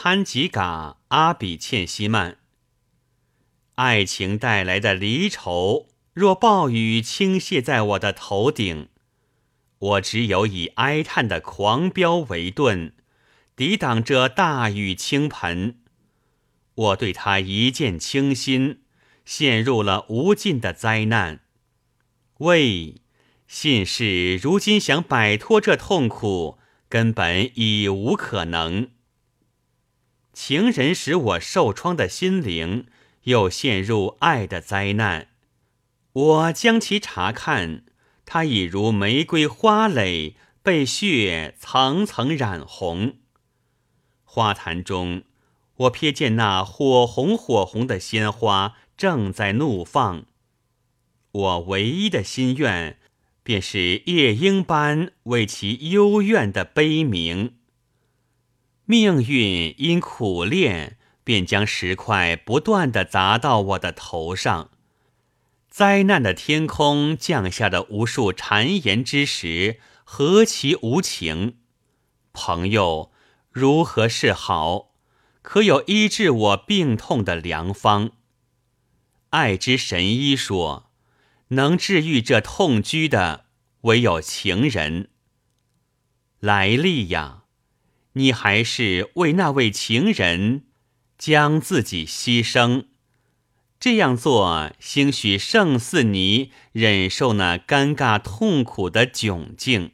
潘吉嘎、阿比欠西曼。爱情带来的离愁，若暴雨倾泻在我的头顶，我只有以哀叹的狂飙为盾，抵挡这大雨倾盆。我对他一见倾心，陷入了无尽的灾难。喂，信使如今想摆脱这痛苦，根本已无可能。情人使我受创的心灵。又陷入爱的灾难，我将其查看，它已如玫瑰花蕾被血层层染红。花坛中，我瞥见那火红火红的鲜花正在怒放。我唯一的心愿，便是夜莺般为其幽怨的悲鸣。命运因苦练。便将石块不断的砸到我的头上，灾难的天空降下的无数谗言之时，何其无情！朋友，如何是好？可有医治我病痛的良方？爱之神医说，能治愈这痛居的，唯有情人。来历呀，你还是为那位情人。将自己牺牲，这样做，兴许胜似你忍受那尴尬痛苦的窘境。